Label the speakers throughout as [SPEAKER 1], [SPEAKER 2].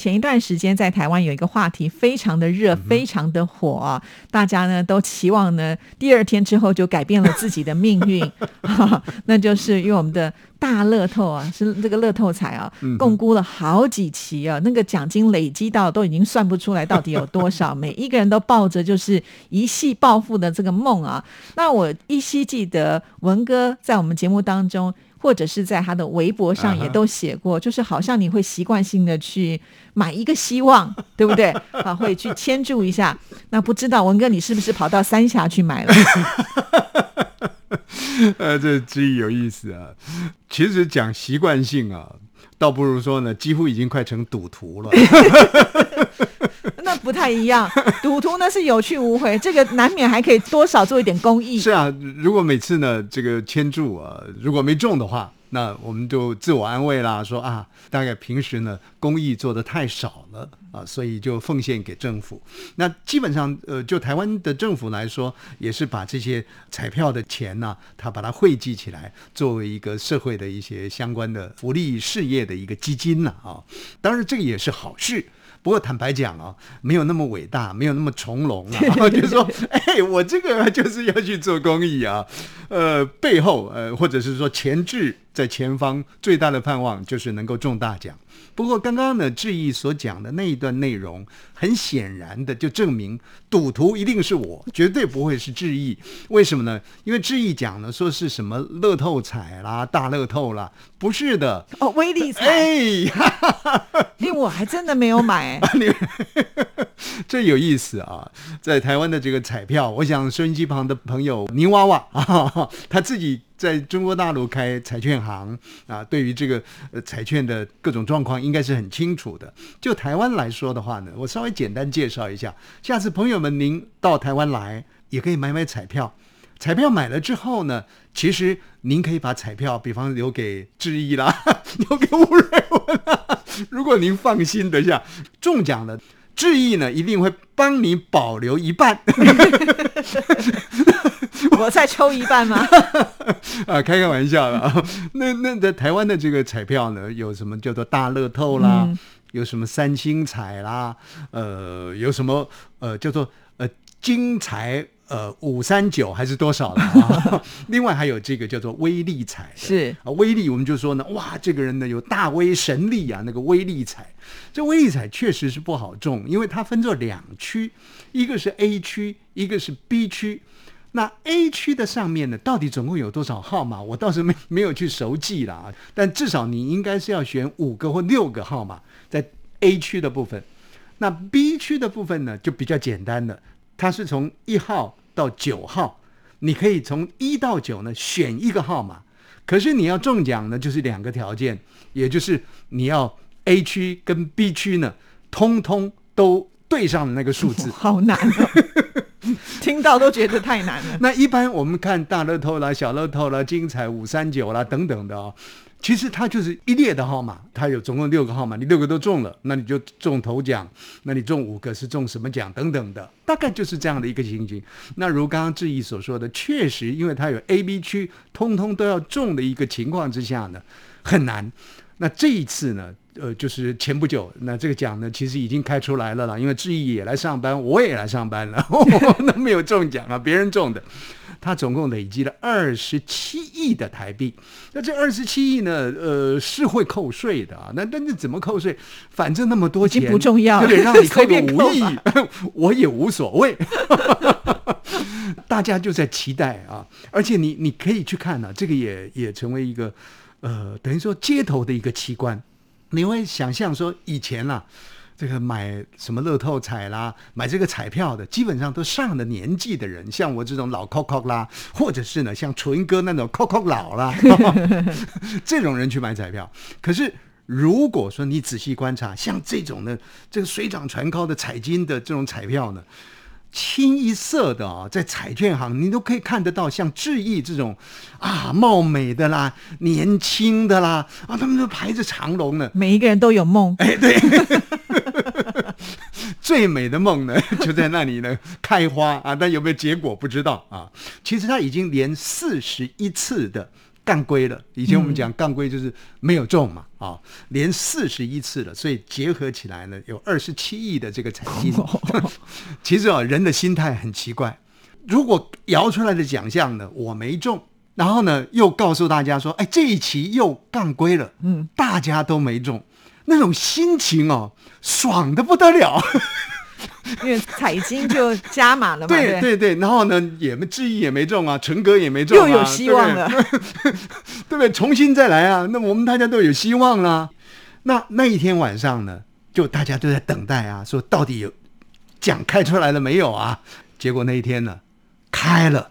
[SPEAKER 1] 前一段时间在台湾有一个话题非常的热，非常的火啊！大家呢都期望呢第二天之后就改变了自己的命运，那就是因为我们的大乐透啊，是这个乐透彩啊，共估了好几期啊，那个奖金累积到都已经算不出来到底有多少，每一个人都抱着就是一夕暴富的这个梦啊。那我依稀记得文哥在我们节目当中。或者是在他的微博上也都写过，就是好像你会习惯性的去买一个希望，对不对？啊，会去牵住一下。那不知道文哥，你是不是跑到三峡去买了？
[SPEAKER 2] 呃，这真有意思啊。其实讲习惯性啊，倒不如说呢，几乎已经快成赌徒了。
[SPEAKER 1] 那不太一样，赌徒呢是有去无回，这个难免还可以多少做一点公益。
[SPEAKER 2] 是啊，如果每次呢这个签注啊，如果没中的话，那我们就自我安慰啦，说啊，大概平时呢公益做的太少了啊，所以就奉献给政府。那基本上呃，就台湾的政府来说，也是把这些彩票的钱呢，他把它汇集起来，作为一个社会的一些相关的福利事业的一个基金了啊。当然，这个也是好事。不过坦白讲啊，没有那么伟大，没有那么从容啊。就是说，哎，我这个就是要去做公益啊。呃，背后呃，或者是说前置在前方，最大的盼望就是能够中大奖。不过刚刚呢，志毅所讲的那一段内容，很显然的就证明赌徒一定是我，绝对不会是志毅。为什么呢？因为志毅讲的，说是什么乐透彩啦、大乐透啦，不是的
[SPEAKER 1] 哦，威力彩。哎，因为我还真的没有买。
[SPEAKER 2] 这有意思啊，在台湾的这个彩票，我想收音机旁的朋友泥娃娃啊，他自己。在中国大陆开彩券行啊，对于这个呃彩券的各种状况应该是很清楚的。就台湾来说的话呢，我稍微简单介绍一下。下次朋友们您到台湾来，也可以买买彩票。彩票买了之后呢，其实您可以把彩票，比方留给志毅啦，留给吴瑞文啦。如果您放心的下，中奖了，志毅呢一定会帮你保留一半。
[SPEAKER 1] 我再抽一半吗？
[SPEAKER 2] 啊，开个玩笑了。那那在台湾的这个彩票呢，有什么叫做大乐透啦？有什么三星彩啦？呃，有什么呃叫做呃金彩呃五三九还是多少了啊？另外还有这个叫做威力彩，
[SPEAKER 1] 是
[SPEAKER 2] 啊，威力我们就说呢，哇，这个人呢有大威神力啊，那个威力彩，这威力彩确实是不好中，因为它分作两区，一个是 A 区，一个是 B 区。那 A 区的上面呢，到底总共有多少号码？我倒是没 没有去熟记了啊。但至少你应该是要选五个或六个号码在 A 区的部分。那 B 区的部分呢，就比较简单了，它是从一号到九号，你可以从一到九呢选一个号码。可是你要中奖呢，就是两个条件，也就是你要 A 区跟 B 区呢，通通都对上了那个数字。
[SPEAKER 1] 好难哦！听到都觉得太难了。
[SPEAKER 2] 那一般我们看大乐透啦、小乐透啦、精彩五三九啦等等的哦，其实它就是一列的号码，它有总共六个号码，你六个都中了，那你就中头奖；那你中五个是中什么奖等等的，大概就是这样的一个情形。那如刚刚志毅所说的，确实因为它有 A、B 区通通都要中的一个情况之下呢，很难。那这一次呢？呃，就是前不久，那这个奖呢，其实已经开出来了啦。因为志毅也来上班，我也来上班了，那没有中奖啊，别人中的。他总共累积了二十七亿的台币。那这二十七亿呢，呃，是会扣税的啊。那但是怎么扣税？反正那么多钱
[SPEAKER 1] 不重要，
[SPEAKER 2] 对，让你扣个五亿，我也无所谓。大家就在期待啊，而且你你可以去看呢，这个也也成为一个呃，等于说街头的一个奇观。你会想象说，以前啊，这个买什么乐透彩啦，买这个彩票的，基本上都上了年纪的人，像我这种老 Coco 啦，或者是呢像纯哥那种 Coco 老啦，这种人去买彩票。可是如果说你仔细观察，像这种的这个水涨船高的彩金的这种彩票呢？清一色的啊，在彩券行你都可以看得到，像志毅这种啊，貌美的啦，年轻的啦，啊，他们都排着长龙呢。
[SPEAKER 1] 每一个人都有梦，
[SPEAKER 2] 哎，对，最美的梦呢，就在那里呢开花啊，但有没有结果不知道啊。其实他已经连四十一次的。干龟了，以前我们讲干龟就是没有中嘛，啊，连四十一次了，所以结合起来呢，有二十七亿的这个彩金。其实啊，人的心态很奇怪，如果摇出来的奖项呢，我没中，然后呢，又告诉大家说，哎，这一期又杠归了，嗯，大家都没中，那种心情哦，爽的不得了。
[SPEAKER 1] 因为彩金就加码了嘛，对
[SPEAKER 2] 对对，然后呢，也没质疑也没中啊，陈哥也没中，
[SPEAKER 1] 又有希望了，
[SPEAKER 2] 对不对？重新再来啊，那我们大家都有希望了。那那一天晚上呢，就大家都在等待啊，说到底有奖开出来了没有啊？结果那一天呢，开了，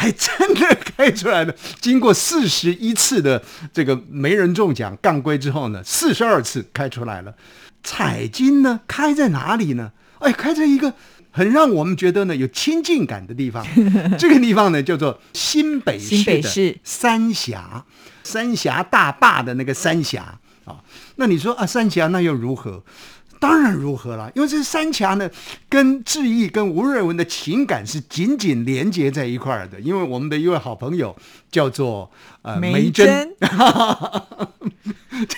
[SPEAKER 2] 还真的开出来了。经过四十一次的这个没人中奖杠归之后呢，四十二次开出来了。彩金呢，开在哪里呢？哎，开在一个很让我们觉得呢有亲近感的地方。这个地方呢叫做新北市的三峡，三峡大坝的那个三峡啊。那你说啊，三峡那又如何？当然如何了，因为这三峡呢，跟志毅、跟吴瑞文的情感是紧紧连接在一块儿的。因为我们的一位好朋友叫做呃梅珍，这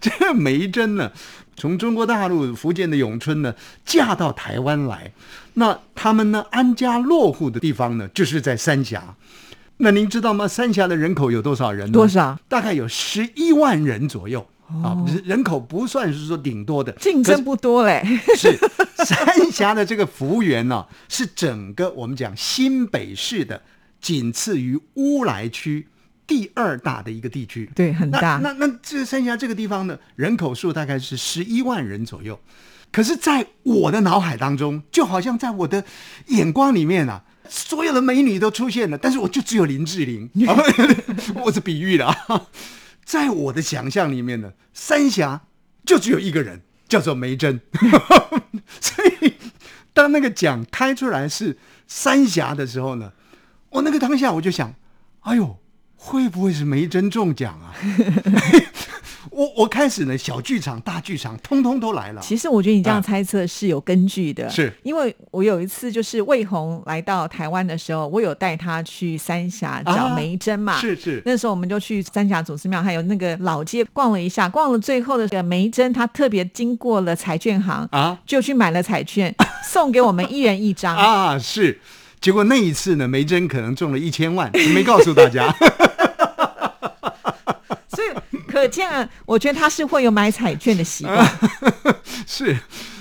[SPEAKER 2] 这个梅珍呢。从中国大陆福建的永春呢，嫁到台湾来，那他们呢安家落户的地方呢，就是在三峡。那您知道吗？三峡的人口有多少人呢？
[SPEAKER 1] 多少？
[SPEAKER 2] 大概有十一万人左右啊，人口不算是说顶多的，
[SPEAKER 1] 竞争不多嘞。
[SPEAKER 2] 是 三峡的这个服务员呢，是整个我们讲新北市的，仅次于乌来区。第二大的一个地区，
[SPEAKER 1] 对，很大。
[SPEAKER 2] 那那这三峡这个地方呢，人口数大概是十一万人左右。可是，在我的脑海当中，就好像在我的眼光里面啊，所有的美女都出现了，但是我就只有林志玲。我是比喻的啊，在我的想象里面呢，三峡就只有一个人，叫做梅珍。所以，当那个奖开出来是三峡的时候呢，我那个当下我就想，哎呦。会不会是梅珍中奖啊？我我开始呢，小剧场、大剧场，通通都来了。
[SPEAKER 1] 其实我觉得你这样猜测是有根据的，
[SPEAKER 2] 是
[SPEAKER 1] 因为我有一次就是魏红来到台湾的时候，我有带他去三峡找梅珍嘛。
[SPEAKER 2] 是是，
[SPEAKER 1] 那时候我们就去三峡祖师庙，还有那个老街逛了一下，逛了最后的个梅珍，他特别经过了彩券行啊，就去买了彩券，送给我们一人一张
[SPEAKER 2] 啊。是，结果那一次呢，梅珍可能中了一千万，没告诉大家。
[SPEAKER 1] 可见，我觉得他是会有买彩券的习惯。
[SPEAKER 2] 是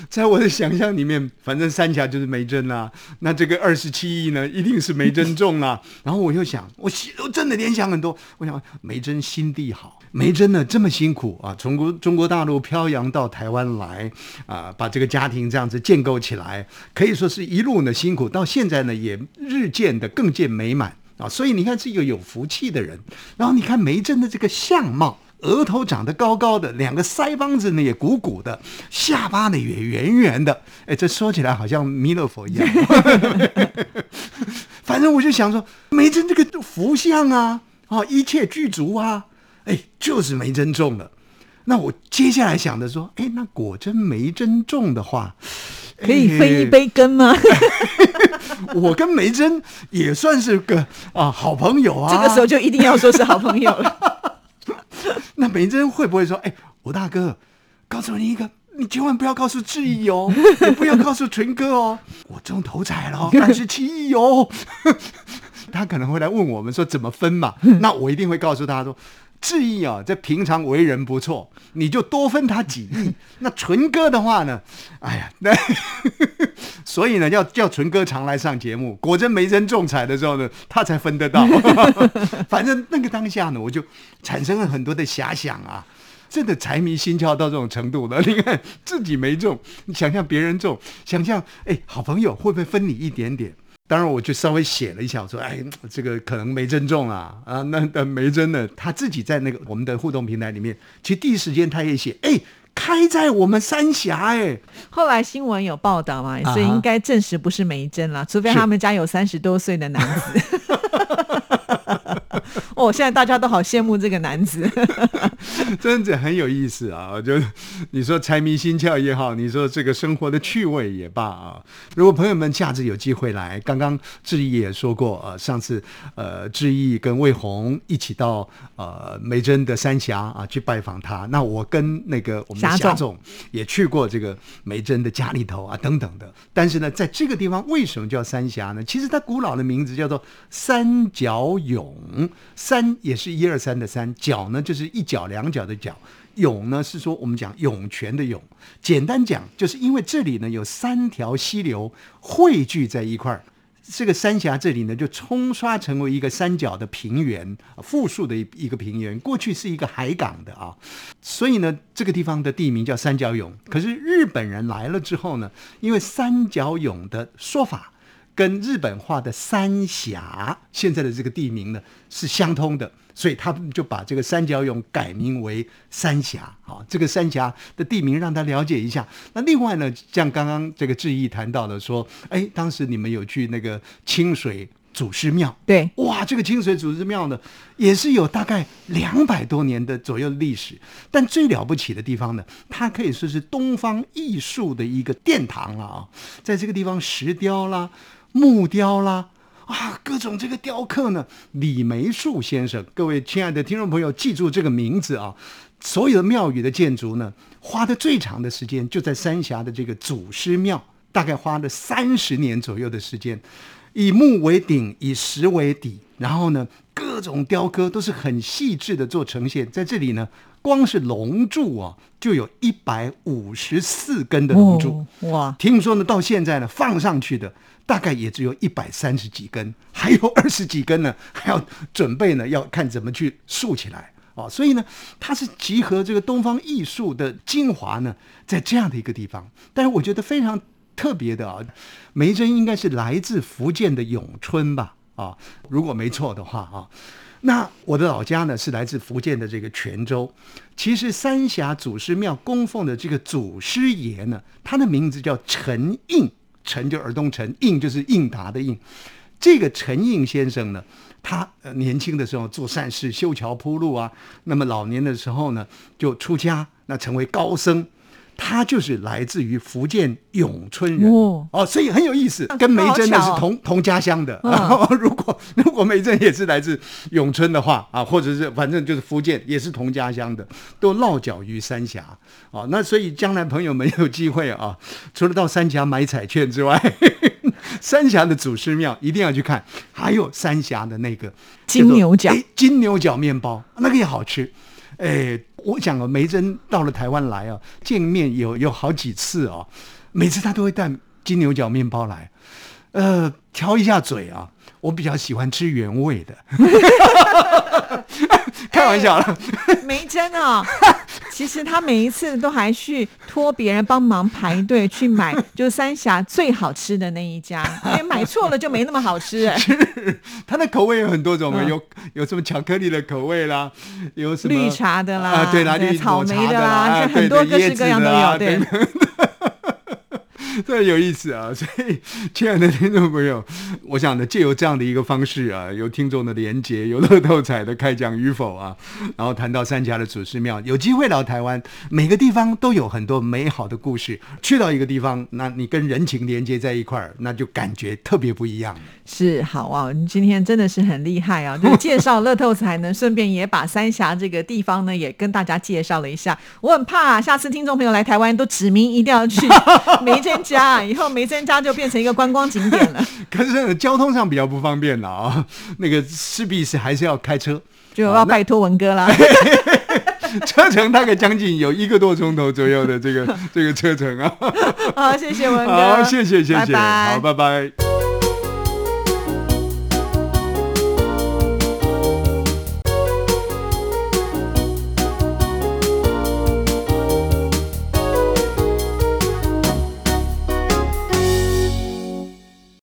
[SPEAKER 2] 在我的想象里面，反正三峡就是梅珍啦。那这个二十七亿呢，一定是梅珍中啦。然后我又想，我我真的联想很多。我想梅珍心地好，梅珍呢这么辛苦啊，从国中国大陆漂洋到台湾来啊，把这个家庭这样子建构起来，可以说是一路呢辛苦，到现在呢也日渐的更见美满啊。所以你看是一个有福气的人。然后你看梅珍的这个相貌。额头长得高高的，两个腮帮子呢也鼓鼓的，下巴呢也圆圆的。哎，这说起来好像弥勒佛一样。反正我就想说，梅珍这个福相啊，啊，一切具足啊，哎，就是梅珍中了。那我接下来想的说，哎，那果真梅珍中的话，
[SPEAKER 1] 可以分一杯羹吗？
[SPEAKER 2] 我跟梅珍也算是个啊好朋友啊。
[SPEAKER 1] 这个时候就一定要说是好朋友了。
[SPEAKER 2] 那梅珍会不会说：“哎，我大哥，告诉你一个，你千万不要告诉志毅哦，也不要告诉纯哥哦，我中头彩了，但是七亿哦。”他可能会来问我们说怎么分嘛？那我一定会告诉他说：“志毅啊，这平常为人不错，你就多分他几亿。那纯哥的话呢？哎呀，那 所以呢，要叫纯哥常来上节目。果真没人中彩的时候呢，他才分得到。反正那个当下呢，我就。”产生了很多的遐想啊，真的财迷心窍到这种程度了。你看自己没中，你想象别人中，想象哎，好朋友会不会分你一点点？当然，我就稍微写了一下，我说哎，这个可能没真中啊啊，那那没真的，他自己在那个我们的互动平台里面，其实第一时间他也写，哎，开在我们三峡，哎，
[SPEAKER 1] 后来新闻有报道嘛，所以应该证实不是梅珍了，除非他们家有三十多岁的男子。哦，现在大家都好羡慕这个男子，
[SPEAKER 2] 真的很有意思啊！就你说财迷心窍也好，你说这个生活的趣味也罢啊。如果朋友们下次有机会来，刚刚志毅也说过，呃，上次呃志毅跟魏红一起到呃梅珍的三峡啊去拜访他，那我跟那个我们的霞总也去过这个梅珍的家里头啊等等的。但是呢，在这个地方为什么叫三峡呢？其实它古老的名字叫做三角涌。嗯三也是一二三的三，角呢就是一角两角的角，涌呢是说我们讲涌泉的涌。简单讲，就是因为这里呢有三条溪流汇聚在一块儿，这个三峡这里呢就冲刷成为一个三角的平原，复数的一一个平原。过去是一个海港的啊，所以呢这个地方的地名叫三角涌。可是日本人来了之后呢，因为三角涌的说法。跟日本话的三峡现在的这个地名呢是相通的，所以他们就把这个三角涌改名为三峡。好，这个三峡的地名让他了解一下。那另外呢，像刚刚这个志毅谈到的说，哎，当时你们有去那个清水祖师庙？
[SPEAKER 1] 对，
[SPEAKER 2] 哇，这个清水祖师庙呢，也是有大概两百多年的左右的历史。但最了不起的地方呢，它可以说是东方艺术的一个殿堂了啊，在这个地方石雕啦。木雕啦，啊，各种这个雕刻呢，李梅树先生，各位亲爱的听众朋友，记住这个名字啊！所有的庙宇的建筑呢，花的最长的时间就在三峡的这个祖师庙，大概花了三十年左右的时间，以木为顶，以石为底，然后呢，各种雕刻都是很细致的做呈现。在这里呢，光是龙柱啊，就有一百五十四根的龙柱，哇！听说呢，到现在呢，放上去的。大概也只有一百三十几根，还有二十几根呢，还要准备呢，要看怎么去竖起来哦。所以呢，它是集合这个东方艺术的精华呢，在这样的一个地方。但是我觉得非常特别的啊，梅珍应该是来自福建的永春吧？啊，如果没错的话啊，那我的老家呢是来自福建的这个泉州。其实三峡祖师庙供奉的这个祖师爷呢，他的名字叫陈应。陈就耳东陈，应就是应答的应。这个陈应先生呢，他年轻的时候做善事，修桥铺路啊。那么老年的时候呢，就出家，那成为高僧。他就是来自于福建永春人哦，所以很有意思，跟梅珍呢是同同家乡的。如果如果梅珍也是来自永春的话啊，或者是反正就是福建也是同家乡的，都落脚于三峡啊。那所以将来朋友们有机会啊，除了到三峡买彩券之外，三峡的祖师庙一定要去看，还有三峡的那个
[SPEAKER 1] 金牛角
[SPEAKER 2] 金牛角面包，那个也好吃，哎。我讲啊，梅珍到了台湾来啊，见面有有好几次哦，每次他都会带金牛角面包来，呃，挑一下嘴啊。我比较喜欢吃原味的，开玩笑了。
[SPEAKER 1] 梅珍啊，其实他每一次都还去托别人帮忙排队去买，就是三峡最好吃的那一家，因为买错了就没那么好吃。
[SPEAKER 2] 是，它的口味有很多种，有有什么巧克力的口味啦，有什么
[SPEAKER 1] 绿茶的啦，
[SPEAKER 2] 对啦，绿
[SPEAKER 1] 草莓的啦，很多各式各样都有，对。
[SPEAKER 2] 特 别有意思啊！所以，亲爱的听众朋友，我想呢，借由这样的一个方式啊，有听众的连接，有乐透彩的开奖与否啊，然后谈到三峡的祖师庙，有机会到台湾，每个地方都有很多美好的故事。去到一个地方，那你跟人情连接在一块儿，那就感觉特别不一样。
[SPEAKER 1] 是好啊，你今天真的是很厉害啊！就介绍乐透彩呢，顺便也把三峡这个地方呢，也跟大家介绍了一下。我很怕下次听众朋友来台湾，都指明一定要去 梅珍家，以后梅珍家就变成一个观光景点了。
[SPEAKER 2] 可是交通上比较不方便了啊，那个势必是还是要开车，
[SPEAKER 1] 就要拜托文哥啦。
[SPEAKER 2] 车程大概将近有一个多钟头左右的这个这个车程啊。
[SPEAKER 1] 好，谢谢文哥。
[SPEAKER 2] 好，谢谢谢谢，好，拜拜。